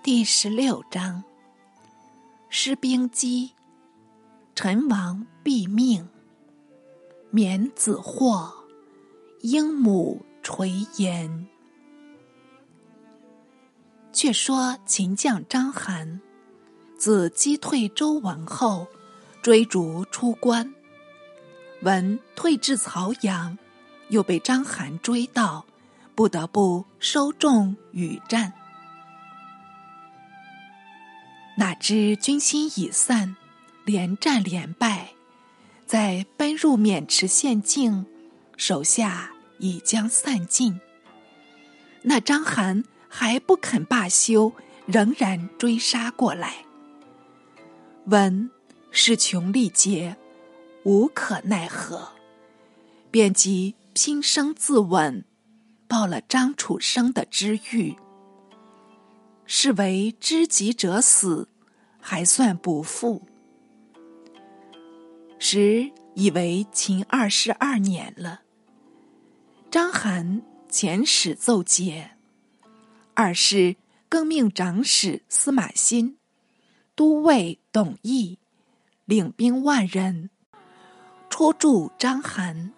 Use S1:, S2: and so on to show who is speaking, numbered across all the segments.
S1: 第十六章：失兵机，陈王毙命，免子祸，英母垂颜。却说秦将章邯，自击退周文后，追逐出关，闻退至曹阳，又被章邯追到，不得不收众与战。哪知军心已散，连战连败，在奔入渑池县境，手下已将散尽。那章邯。还不肯罢休，仍然追杀过来。闻势穷力竭，无可奈何，便即拼生自刎，报了张楚生的知遇。是为知己者死，还算不负。时已为秦二世二年了。章邯遣使奏捷。二是更命长史司马欣、都尉董翳领兵万人出助章邯，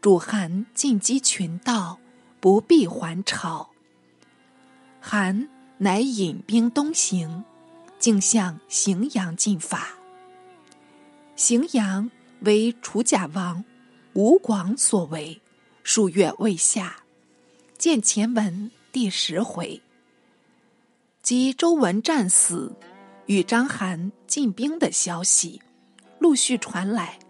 S1: 主韩进击群盗，不必还朝。韩乃引兵东行，竟向荥阳进发。荥阳为楚贾王吴广所为，数月未下，见前文。第十回，即周文战死，与章邯进兵的消息陆续传来。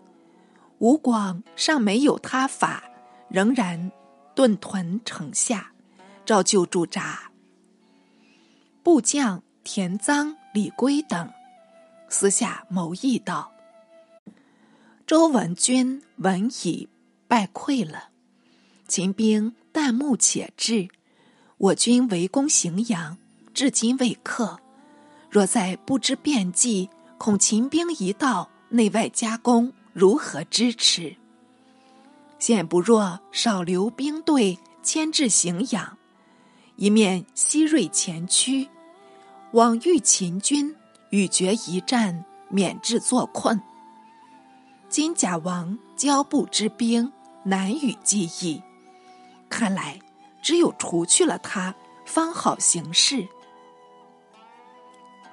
S1: 吴广尚没有他法，仍然屯屯城下，照旧驻扎。部将田臧、李圭等私下谋议道：“周文君闻已败溃了，秦兵旦暮且至。”我军围攻荥阳，至今未克。若在不知变计，恐秦兵一到，内外夹攻，如何支持？现不若少留兵队，牵至荥阳，一面西锐前驱，往遇秦军，与决一战，免致作困。金甲王骄不之兵，难以计议。看来。只有除去了他，方好行事。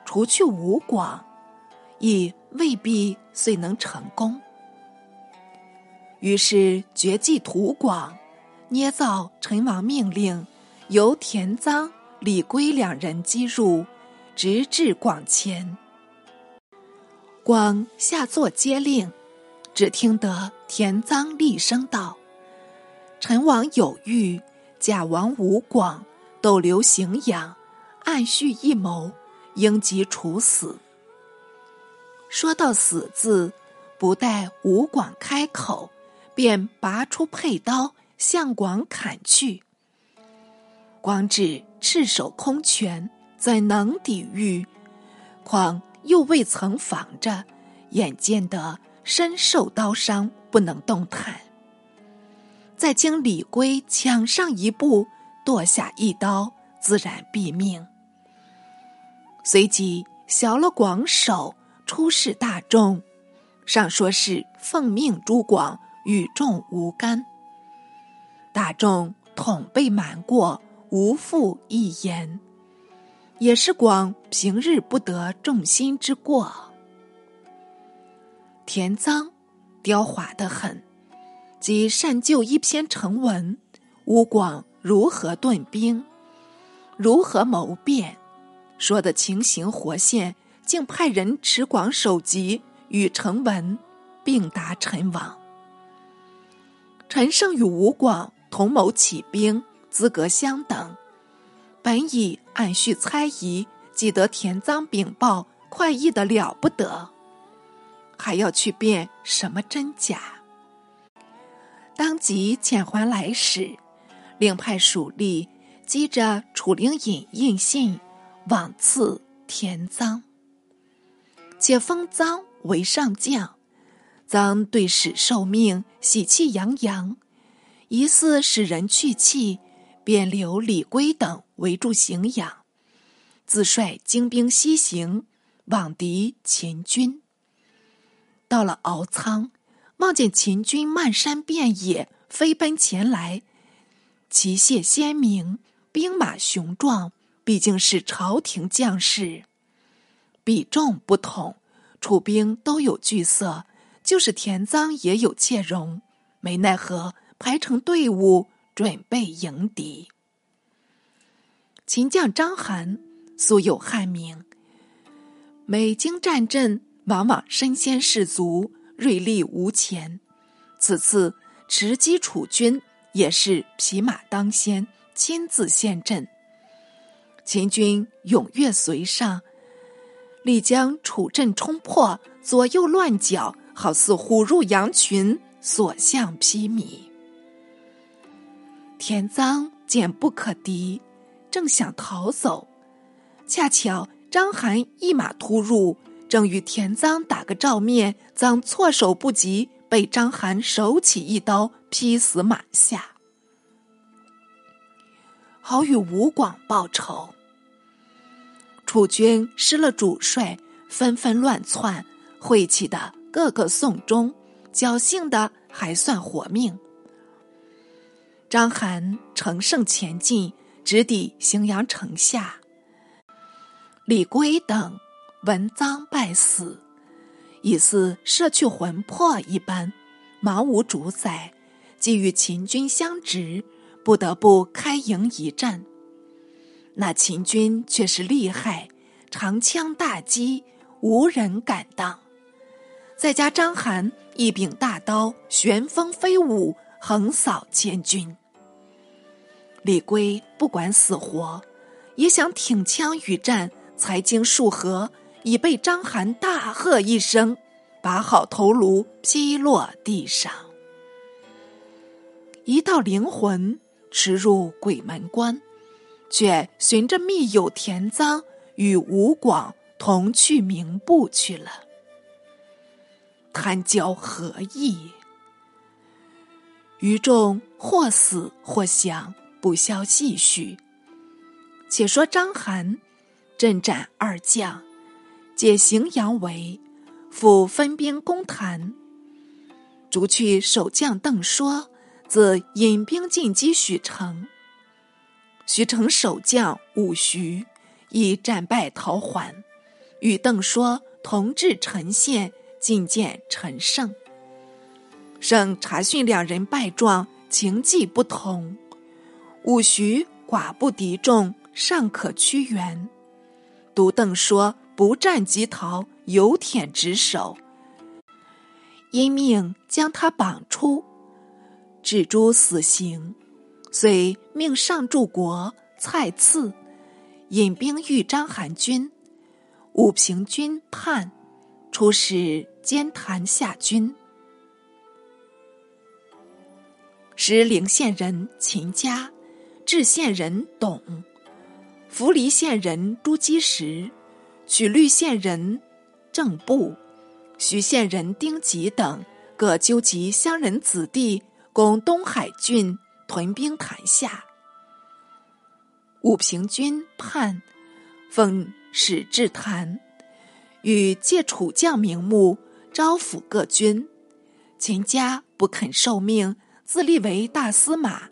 S1: 除去吴广，亦未必遂能成功。于是绝迹屠广，捏造陈王命令，由田臧、李圭两人击入，直至广前。广下作接令，只听得田臧厉声道：“陈王有欲。”贾王吴广逗留荥阳，暗蓄一谋，应即处死。说到“死”字，不待吴广开口，便拔出佩刀向广砍去。广只赤手空拳，怎能抵御？况又未曾防着，眼见得身受刀伤，不能动弹。再经李圭抢上一步，剁下一刀，自然毙命。随即削了广手，出示大众，上说是奉命诛广，与众无干。大众统被瞒过，无复一言，也是广平日不得众心之过。田臧刁滑的很。即善就一篇成文，吴广如何顿兵，如何谋变，说的情形活现，竟派人持广首级与成文并达陈王。陈胜与吴广同谋起兵，资格相等，本已暗蓄猜疑，记得田臧禀报，快意的了不得，还要去辨什么真假。当即遣还来使，另派属吏击着楚灵尹印信，往赐田臧。且封臧为上将，臧对使受命，喜气洋洋，疑似使人去气，便留李圭等围住荥阳，自率精兵西行，往敌秦军。到了敖仓，望见秦军漫山遍野飞奔前来，旗械鲜明，兵马雄壮，毕竟是朝廷将士，比重不同，楚兵都有惧色，就是田臧也有怯容，没奈何排成队伍准备迎敌。秦将章邯素有汉名，每经战阵，往往身先士卒，锐利无前。此次持击楚军，也是匹马当先，亲自陷阵。秦军踊跃随上，力将楚阵冲破，左右乱搅，好似虎入羊群，所向披靡。田臧见不可敌。正想逃走，恰巧张邯一马突入，正与田臧打个照面，臧措手不及，被张邯手起一刀劈死马下，好与吴广报仇。楚军失了主帅，纷纷乱窜，晦气的个个送终，侥幸的还算活命。张邯乘胜前进。直抵荥阳城下，李圭等闻赃败死，已似摄去魂魄一般，茫无主宰，既与秦军相执，不得不开营一战。那秦军却是厉害，长枪大戟，无人敢当。再加章邯一柄大刀，旋风飞舞，横扫千军。李圭不管死活，也想挺枪与战。才经数合，已被章邯大喝一声，把好头颅劈落地上。一道灵魂驰入鬼门关，却寻着密友田臧与吴广同去明部去了。谈交何意？余众或死或降。不消细叙。且说章邯阵斩二将，解荥阳围，复分兵攻谭。逐去守将邓说，自引兵进击许城。许城守将武徐亦战败逃还，与邓说同至陈县觐见陈胜。省查询两人败状，情迹不同。伍徐寡不敌众，尚可屈原。独邓说不战即逃，有舔职守。因命将他绑出，置诸死刑。遂命上柱国蔡赐引兵遇章邯军，武平君叛，出使兼谭下军。时陵县人秦家。治县人董，扶黎县人朱基石，曲律县人郑布，徐县人丁吉等，各纠集乡人子弟，攻东海郡，屯兵潭下。武平军叛，奉使至潭，与借楚将名目招抚各军，秦家不肯受命，自立为大司马。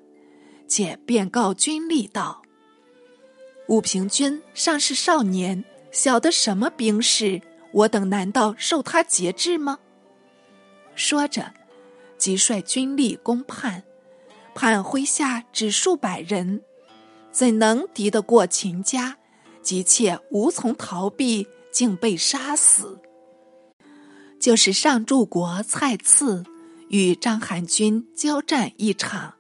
S1: 且便告军吏道：“武平君尚是少年，晓得什么兵事？我等难道受他节制吗？”说着，即率军吏攻叛。叛麾下只数百人，怎能敌得过秦家？急切无从逃避，竟被杀死。就是上柱国蔡赐与章邯军交战一场。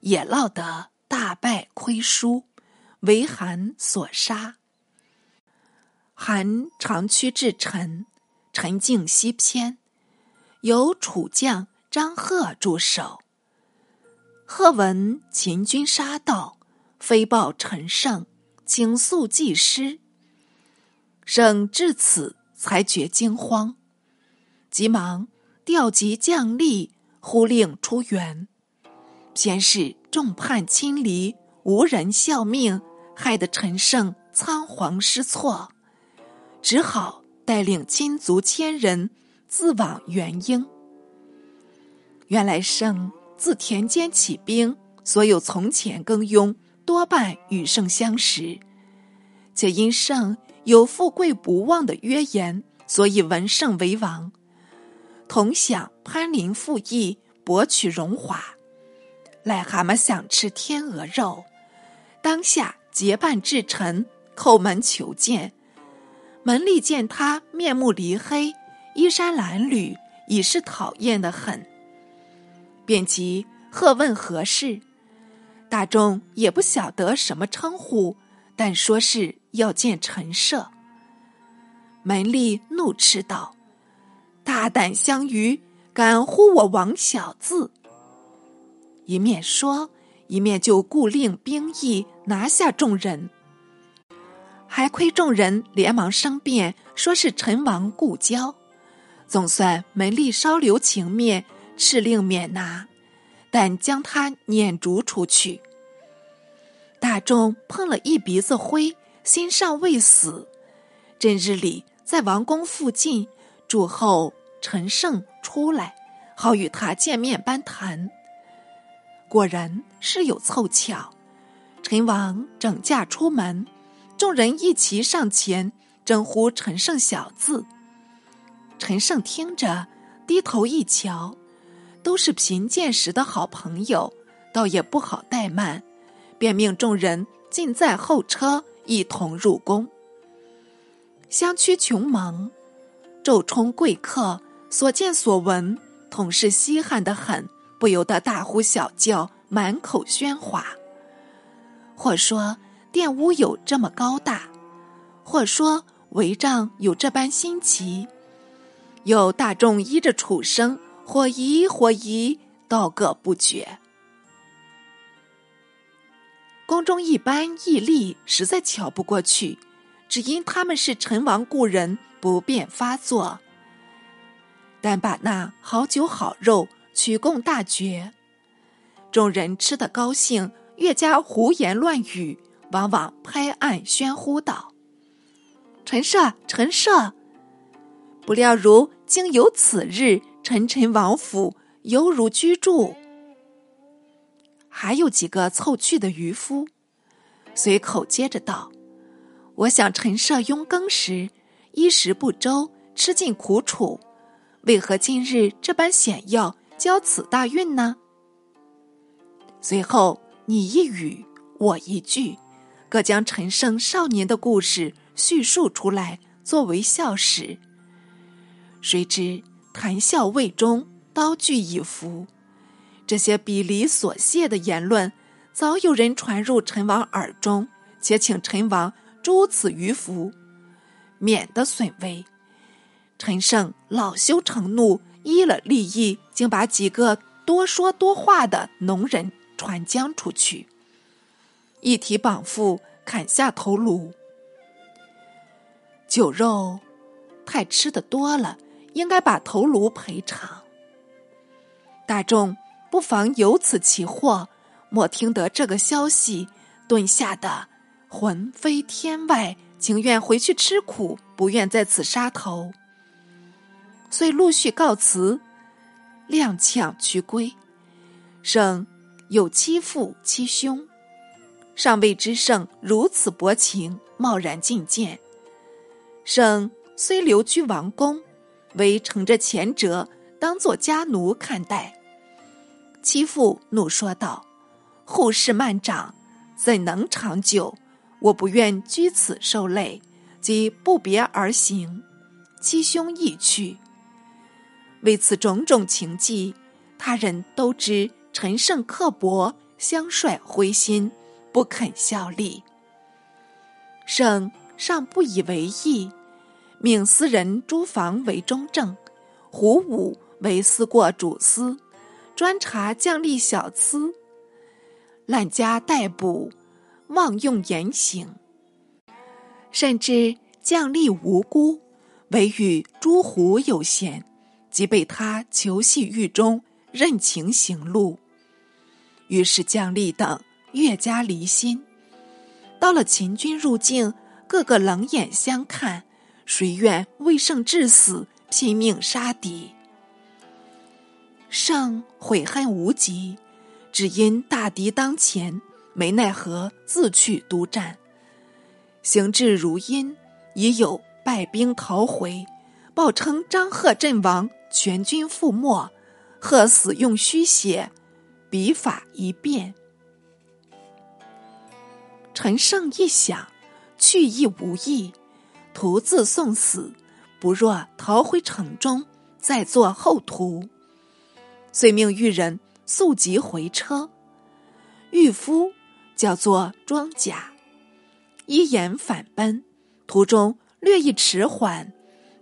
S1: 也落得大败亏输，为韩所杀。韩长驱至陈，陈境西偏，有楚将张贺驻守。贺闻秦军杀到，飞报陈胜，请速祭师。胜至此才觉惊慌，急忙调集将吏，忽令出援。先是众叛亲离，无人效命，害得陈胜仓皇失措，只好带领亲族千人自往元婴。原来圣自田间起兵，所有从前更庸多半与圣相识，且因圣有富贵不忘的约言，所以闻圣为王，同享攀林附邑，博取荣华。癞蛤蟆想吃天鹅肉，当下结伴至臣，叩门求见。门吏见他面目离黑，衣衫褴褛，已是讨厌的很。便即喝问何事，大众也不晓得什么称呼，但说是要见陈设。门吏怒斥道：“胆相愚，敢呼我王小字！”一面说，一面就故令兵役拿下众人，还亏众人连忙申辩，说是陈王故交，总算门吏稍留情面。敕令免拿，但将他撵逐出去。大众碰了一鼻子灰，心尚未死。正日里在王宫附近祝候陈胜出来，好与他见面班谈。果然是有凑巧，陈王整驾出门，众人一齐上前征呼陈胜小字。陈胜听着，低头一瞧。都是贫贱时的好朋友，倒也不好怠慢，便命众人尽在后车，一同入宫。相驱穷忙，昼冲贵客，所见所闻，统是稀罕的很，不由得大呼小叫，满口喧哗。或说殿屋有这么高大，或说帷帐有这般新奇，有大众依着楚声，或疑或疑，道个不绝。宫中一般义吏实在瞧不过去，只因他们是陈王故人，不便发作。但把那好酒好肉取供大爵，众人吃得高兴，越加胡言乱语，往往拍案喧呼道：“陈设，陈设！不料如今有此日。”陈陈王府犹如居住，还有几个凑趣的渔夫，随口接着道：“我想陈设庸耕时，衣食不周，吃尽苦楚，为何今日这般险要，交此大运呢？”随后你一语我一句，各将陈胜少年的故事叙述出来，作为笑史。谁知。谈笑未终，刀具已伏。这些鄙离所谢的言论，早有人传入陈王耳中，且请陈王诛此鱼服，免得损威。陈胜恼羞成怒，依了利益，竟把几个多说多话的农人传将出去，一提绑缚，砍下头颅。酒肉太吃的多了。应该把头颅赔偿。大众不妨有此奇祸，莫听得这个消息，顿吓得魂飞天外，情愿回去吃苦，不愿在此杀头。遂陆续告辞，踉跄驱归。圣有妻父妻兄，尚未知圣如此薄情，贸然觐见。圣虽留居王宫。唯乘着前者当作家奴看待。妻父怒说道：“后世漫长，怎能长久？我不愿居此受累，即不别而行。妻兄亦去。为此种种情迹，他人都知陈胜刻薄，相率灰心，不肯效力。胜尚不以为意。”命私人诸房为中正，胡武为司过主司，专查将吏小疵，滥加逮捕，妄用严刑，甚至将吏无辜，唯与诸胡有嫌，即被他囚系狱中，任情行路。于是将吏等越加离心。到了秦军入境，个个冷眼相看，谁愿为胜至死，拼命杀敌？胜悔恨无极，只因大敌当前，没奈何，自去督战。行至如阴，已有败兵逃回，报称张贺阵亡，全军覆没。贺死用虚写，笔法一变。陈胜一想，去意无益，徒自送死，不若逃回城中，再做后图。遂命玉人速疾回车。御夫叫做庄甲，一言反奔，途中略一迟缓，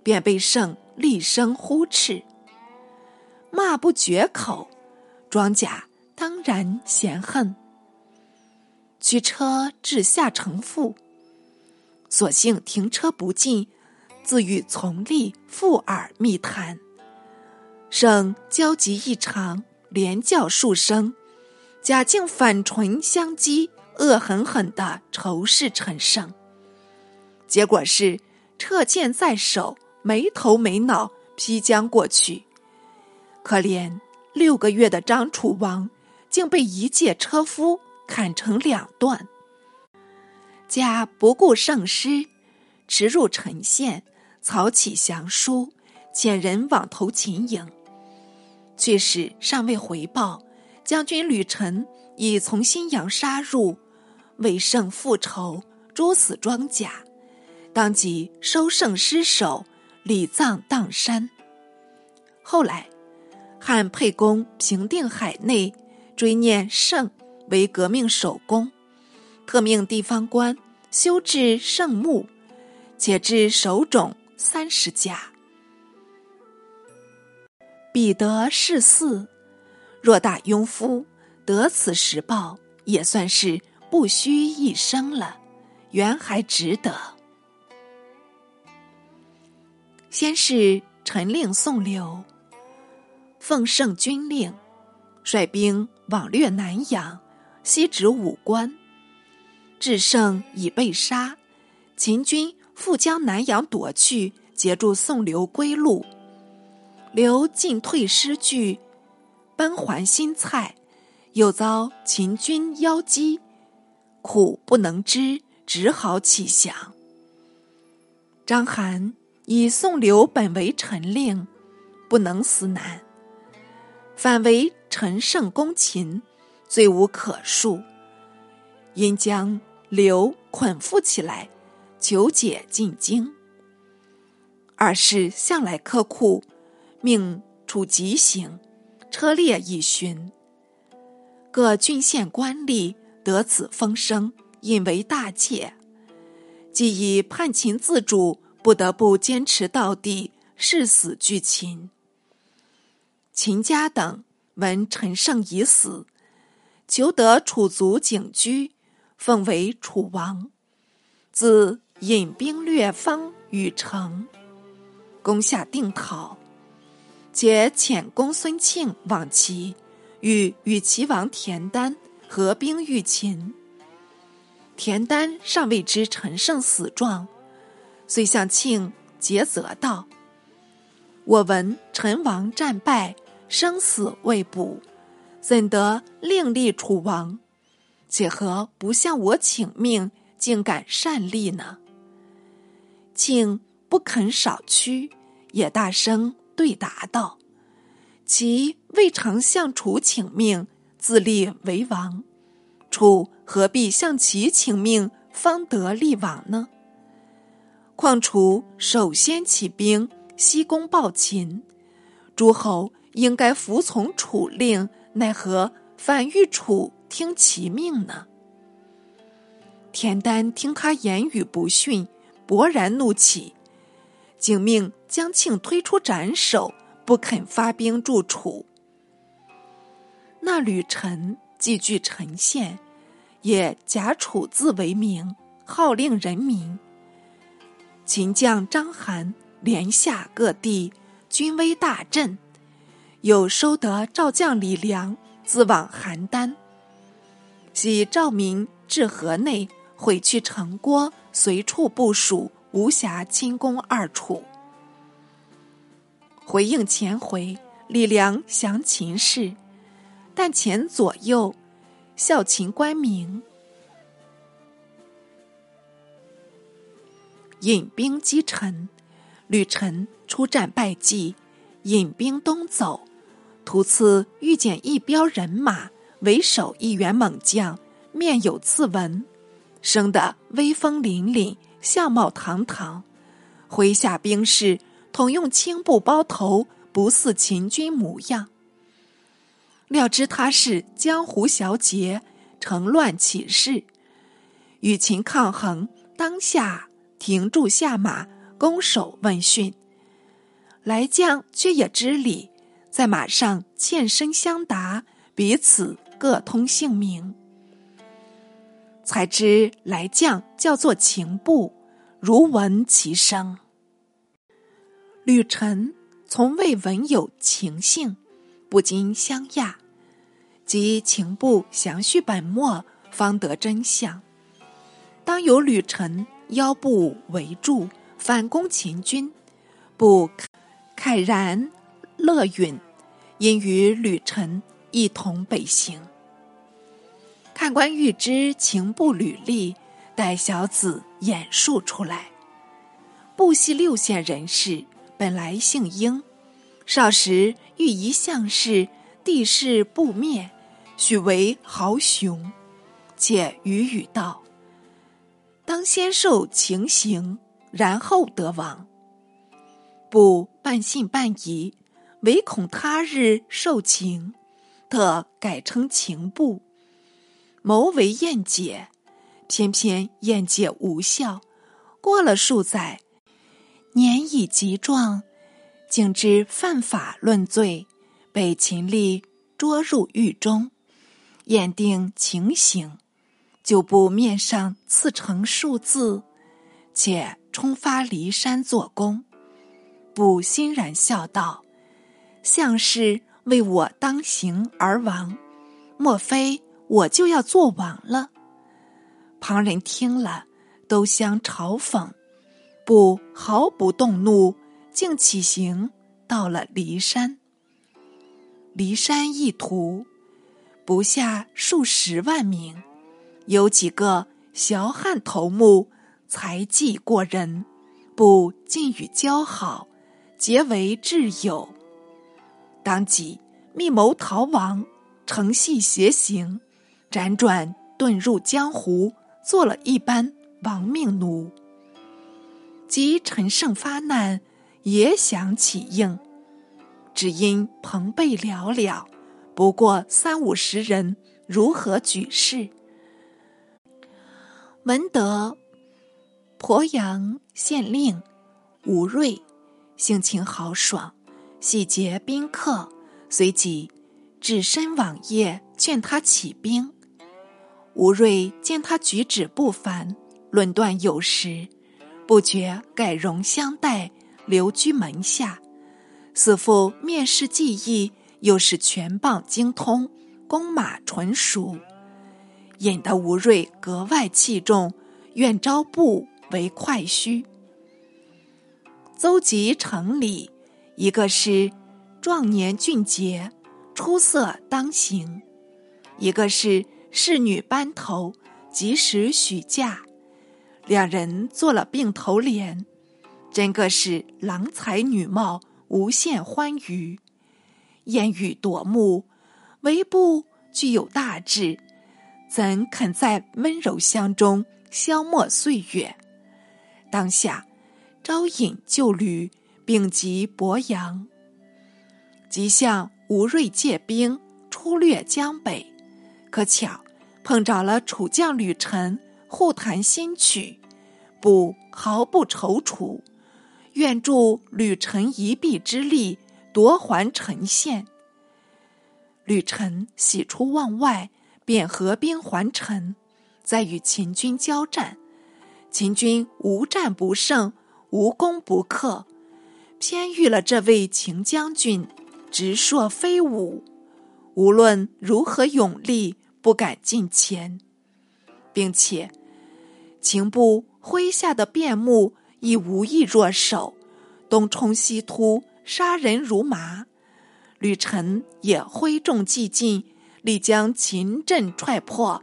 S1: 便被胜厉声呼斥，骂不绝口。庄贾当然嫌恨。驱车至下城腹，所幸停车不进，自与从吏附耳密谈。生焦急异常，连叫数声，贾竟反唇相讥，恶狠狠的仇视陈胜。结果是撤剑在手，没头没脑劈将过去。可怜六个月的张楚王，竟被一介车夫。砍成两段。家不顾圣师，驰入陈县，草起降书，遣人往投秦营。却使尚未回报，将军吕臣已从新阳杀入，为胜复仇，诛死庄甲，当即收圣尸首，礼葬砀山。后来，汉沛公平定海内，追念圣。为革命首功，特命地方官修治圣墓，且置首冢三十家。彼得是四，若大庸夫得此时报，也算是不虚一生了，原还值得。先是陈令宋刘，奉圣军令，率兵往掠南阳。西指武关，智胜已被杀，秦军复将南阳夺去，截住宋刘归路。刘进退失据，奔还新蔡，又遭秦军邀击，苦不能支，只好起降。章邯以宋刘本为臣令，不能死难，反为陈胜攻秦。罪无可恕，因将刘捆缚起来，求解进京。二是向来苛酷，命处极刑，车裂以巡。各郡县官吏得此风声，引为大戒。既以叛秦自主，不得不坚持到底，誓死拒秦。秦家等闻陈胜已死。求得楚族景居，奉为楚王。自引兵掠方与城，攻下定陶，且遣公孙庆往齐，欲与齐王田丹合兵御秦。田丹尚未知陈胜死状，遂向庆诘责道：“我闻陈王战败，生死未卜。”怎得另立楚王？且何不向我请命，竟敢擅立呢？庆不肯少屈，也大声对答道：“其未尝向楚请命，自立为王，楚何必向其请命，方得立王呢？况楚首先起兵，西攻暴秦，诸侯应该服从楚令。”奈何反欲楚听其命呢？田丹听他言语不逊，勃然怒起，竟命江庆推出斩首，不肯发兵助楚。那吕臣既据陈县，也假楚字为名，号令人民。秦将章邯连下各地，军威大振。又收得赵将李良自往邯郸，系赵民至河内毁去城郭，随处部署，无暇亲攻二楚。回应前回，李良降秦氏，但前左右效秦官名，引兵击陈。吕臣出战败绩，引兵东走，途次遇见一彪人马，为首一员猛将，面有刺纹，生得威风凛凛，相貌堂堂，麾下兵士。统用青布包头，不似秦军模样。料知他是江湖小杰，乘乱起事，与秦抗衡。当下停住下马，拱手问讯。来将却也知礼，在马上欠身相答，彼此各通姓名。才知来将叫做秦布，如闻其声。吕臣从未闻有情姓，不禁相讶。及情部详叙本末，方得真相。当有吕臣腰部围住，反攻秦军，不慨然乐允，因与吕臣一同北行。看官欲知情部履历，待小子演述出来。部系六县人士。本来姓英，少时遇一相士，地势不灭，许为豪雄。且语语道：“当先受情刑，然后得王。”不半信半疑，唯恐他日受情，特改称情部，谋为燕解。偏偏燕解无效，过了数载。年已极壮，竟知犯法论罪，被秦吏捉入狱中，验定情形，就部面上刺成数字，且冲发骊山做工。不欣然笑道：“像是为我当行而亡，莫非我就要做王了？”旁人听了，都相嘲讽。不毫不动怒，竟起行到了骊山。骊山一途，不下数十万名，有几个小汉头目，才技过人，不尽与交好，结为挚友。当即密谋逃亡，乘隙携行，辗转遁入江湖，做了一般亡命奴。及陈胜发难，也想起应，只因朋辈寥寥，不过三五十人，如何举事？闻得鄱阳县令吴瑞性情豪爽，喜结宾客，随即只身往谒，劝他起兵。吴瑞见他举止不凡，论断有实。不觉改容相待，留居门下，似乎面试技艺，又是拳棒精通，弓马纯熟，引得吴瑞格外器重，愿招部为快须。邹吉城里，一个是壮年俊杰，出色当行；一个是仕女班头，及时许嫁。两人做了并头联，真个是郎才女貌，无限欢愉，烟雨夺目。唯不具有大志，怎肯在温柔乡中消磨岁月？当下招引旧旅，并及鄱阳，即向吴瑞借兵出掠江北。可巧碰着了楚将吕臣。互谈新曲，不毫不踌躇，愿助吕臣一臂之力夺还陈县。吕臣喜出望外，便合兵还陈，再与秦军交战。秦军无战不胜，无攻不克，偏遇了这位秦将军，直硕飞舞，无论如何勇力，不敢近前。并且，秦部麾下的便目已无意弱手，东冲西突，杀人如麻。吕臣也挥众既进，力将秦阵踹破，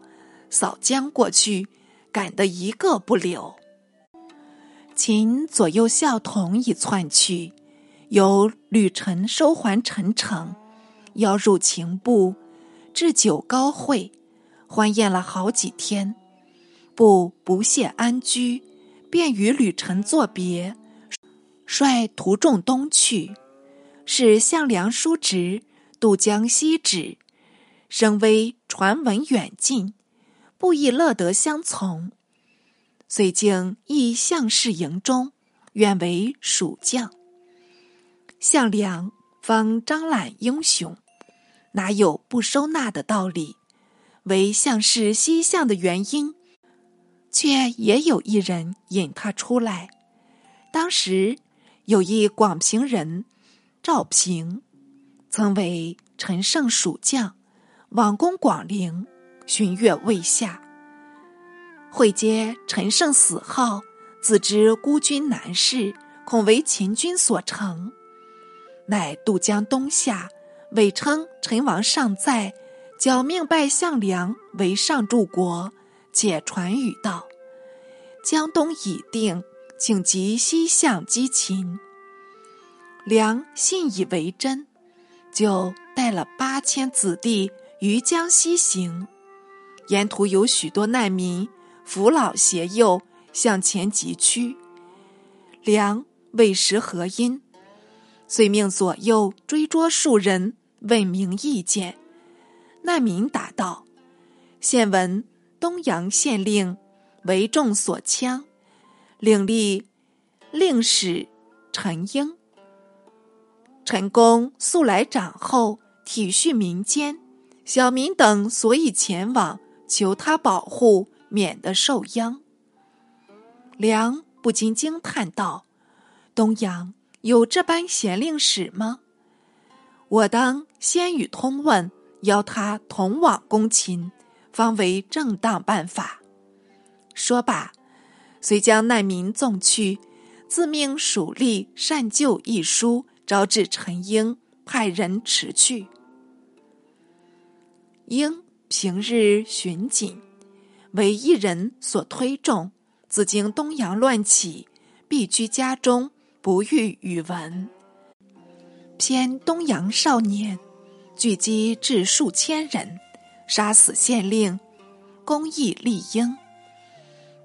S1: 扫将过去，赶得一个不留。秦左右校童已窜去，由吕臣收还陈城，邀入秦部，置酒高会，欢宴了好几天。不不屑安居，便与吕臣作别，率徒众东去。是项梁叔侄渡江西止，声威传闻远近，不亦乐得相从。遂经诣项氏营中，愿为蜀将。项梁方张览英雄，哪有不收纳的道理？为项氏西向的原因，却也有一人引他出来。当时有一广平人。赵平曾为陈胜蜀将，往攻广陵，寻月未下。会接陈胜死后，自知孤军难事，恐为秦军所成，乃渡江东下，伪称陈王尚在，矫命拜项梁为上柱国，且传语道：江东已定，请即西向击秦。梁信以为真，就带了八千子弟于江西行，沿途有许多难民扶老携幼向前疾趋。梁未识何因，遂命左右追捉数人，问明意见。难民答道：“现闻东阳县令为众所羌，领吏令史陈英。”陈公素来长厚，体恤民间，小民等所以前往求他保护，免得受殃。梁不禁惊叹道：“东阳有这般贤令史吗？我当先与通问，邀他同往攻秦，方为正当办法。”说罢，遂将难民纵去，自命蜀吏善救一书。招致陈英派人持去。应平日巡警，为一人所推重，自经东阳乱起，必居家中，不遇与闻。偏东阳少年，聚集至数千人，杀死县令，公义立英。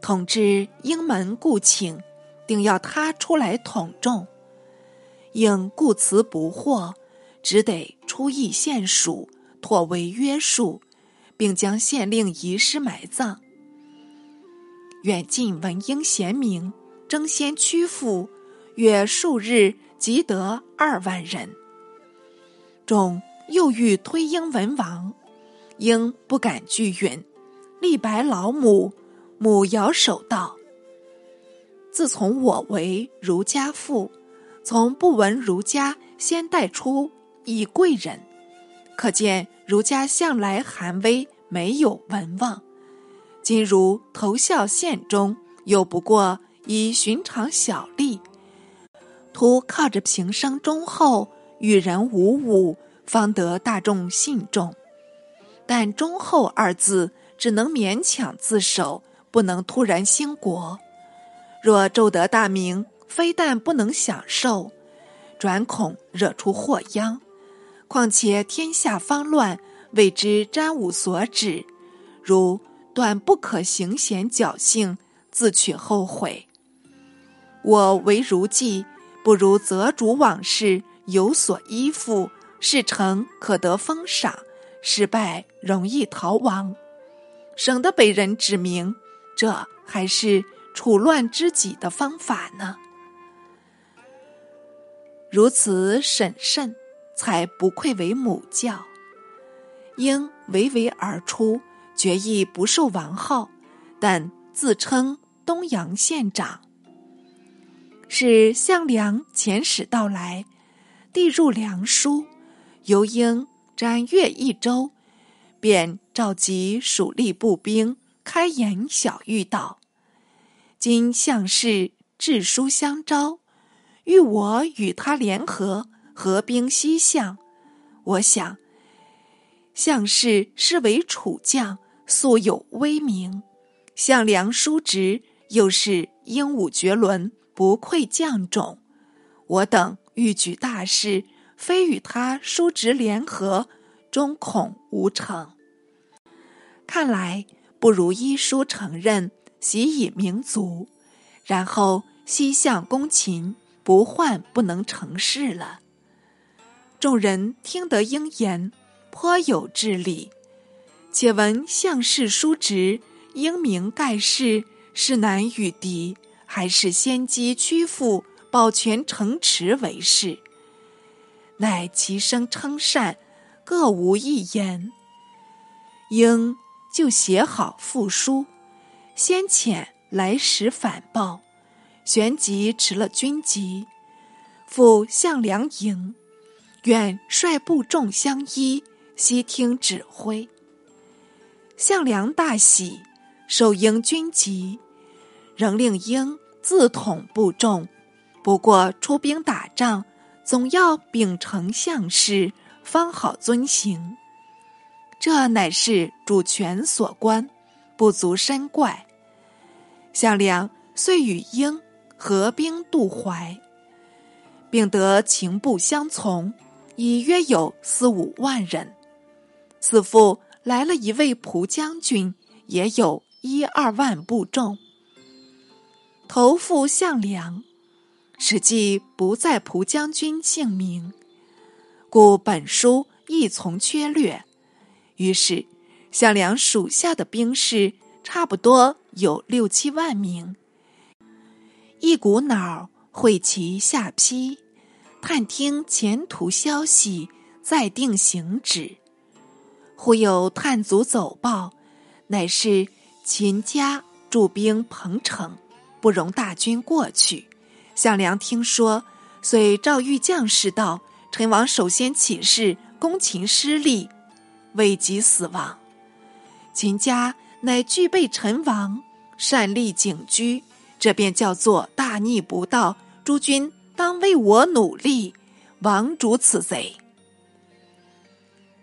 S1: 统治英门故请，定要他出来统众。应故辞不获，只得出议县署，妥为约束，并将县令遗失埋葬。远近闻英贤明，争先屈服，约数日即得二万人。众又欲推英文王，英不敢拒允，力白老母，母摇手道：“自从我为儒家父。”从不闻儒家先带出以贵人，可见儒家向来寒微，没有文望。今如投效县中，又不过以寻常小吏，徒靠着平生忠厚，与人无侮，方得大众信重。但忠厚二字，只能勉强自守，不能突然兴国。若骤得大名。非但不能享受，转恐惹出祸殃。况且天下方乱，未知瞻吾所指，如断不可行险侥幸，自取后悔。我为如计，不如择主往事，有所依附，事成可得封赏；失败容易逃亡，省得被人指明。这还是处乱之己的方法呢。如此审慎，才不愧为母教。应娓娓而出，决意不受王号，但自称东阳县长。是项梁遣使到来，递入梁书，由应瞻阅一周，便召集蜀吏步兵，开言小谕道：“今项氏致书相招，欲我与他联合，合兵西向。我想，项氏是为楚将，素有威名；项梁叔侄又是英武绝伦，不愧将种。我等欲举大事，非与他叔侄联合，终恐无成。看来不如依书承认，习以明族，然后西向攻秦，不患不能成事了。众人听得应言，颇有智理。且闻项氏叔侄英明盖世，是难与敌，还是先机屈服，保全城池为是。乃齐声称善，各无一言。应就写好复书，先遣来使反报，旋即持了军籍，赴项梁营。愿率部众相依，悉听指挥。项梁大喜，受英军籍，仍令英自统部众。不过出兵打仗，总要秉承项氏，方好遵行。这乃是主权所关，不足深怪。项梁遂与英合兵渡淮，并得秦部相从。已约有四五万人，此复来了一位蒲将军，也有一二万部众。投付项梁，实际不在蒲将军姓名，故本书亦从缺略。于是项梁属下的兵士差不多有六七万名，一股脑会齐下邳。探听前途消息，再定行止。忽有探卒走报，乃是秦家驻兵彭城，不容大军过去。项梁听说，遂召谕将士道：“陈王首先起事，攻秦失利，危及死亡。秦家乃具备陈王，善立警居，这便叫做大逆不道。诸君。”当为我努力，王主此贼。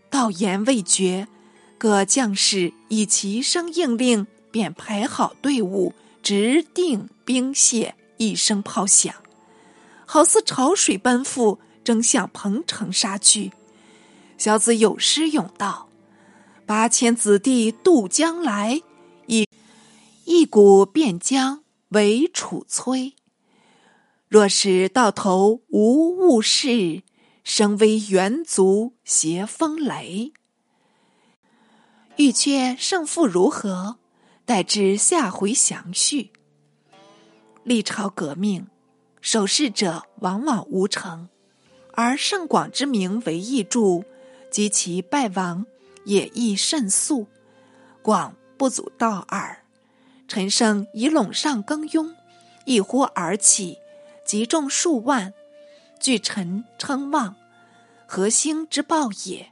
S1: 道言未绝，各将士以齐声应令，便排好队伍，直定兵械，一声炮响，好似潮水奔赴，争向彭城杀去。小子有诗咏道：“八千子弟渡江来，一一股便将为楚摧。”若是到头无物事，生为猿族挟风雷。欲却胜负如何？待至下回详叙。历朝革命，守势者往往无成，而圣广之名为义助，及其败亡也亦甚速。广不足道耳。陈胜以陇上耕庸，一呼而起。集众数万，据臣称望，何兴之报也？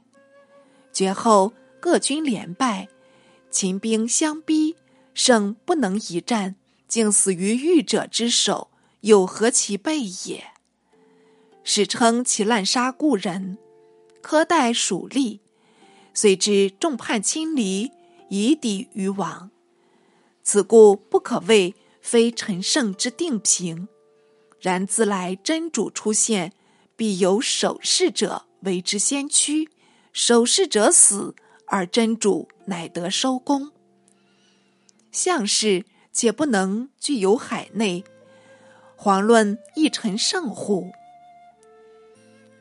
S1: 绝后各军连败，秦兵相逼，胜不能一战，竟死于御者之手，有何其备也？史称其滥杀故人，苛待属吏，遂至众叛亲离，以抵于王。此故不可谓非陈胜之定评。然自来真主出现，必有守势者为之先驱，守势者死，而真主乃得收功。项氏且不能具有海内，遑论一臣圣乎？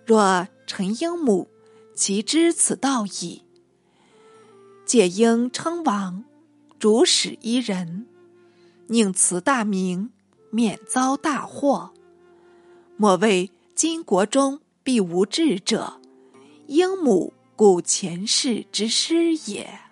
S1: 若陈英母，其知此道矣。借应称王，主使一人，宁辞大名。免遭大祸，莫谓今国中必无智者，应母故前世之师也。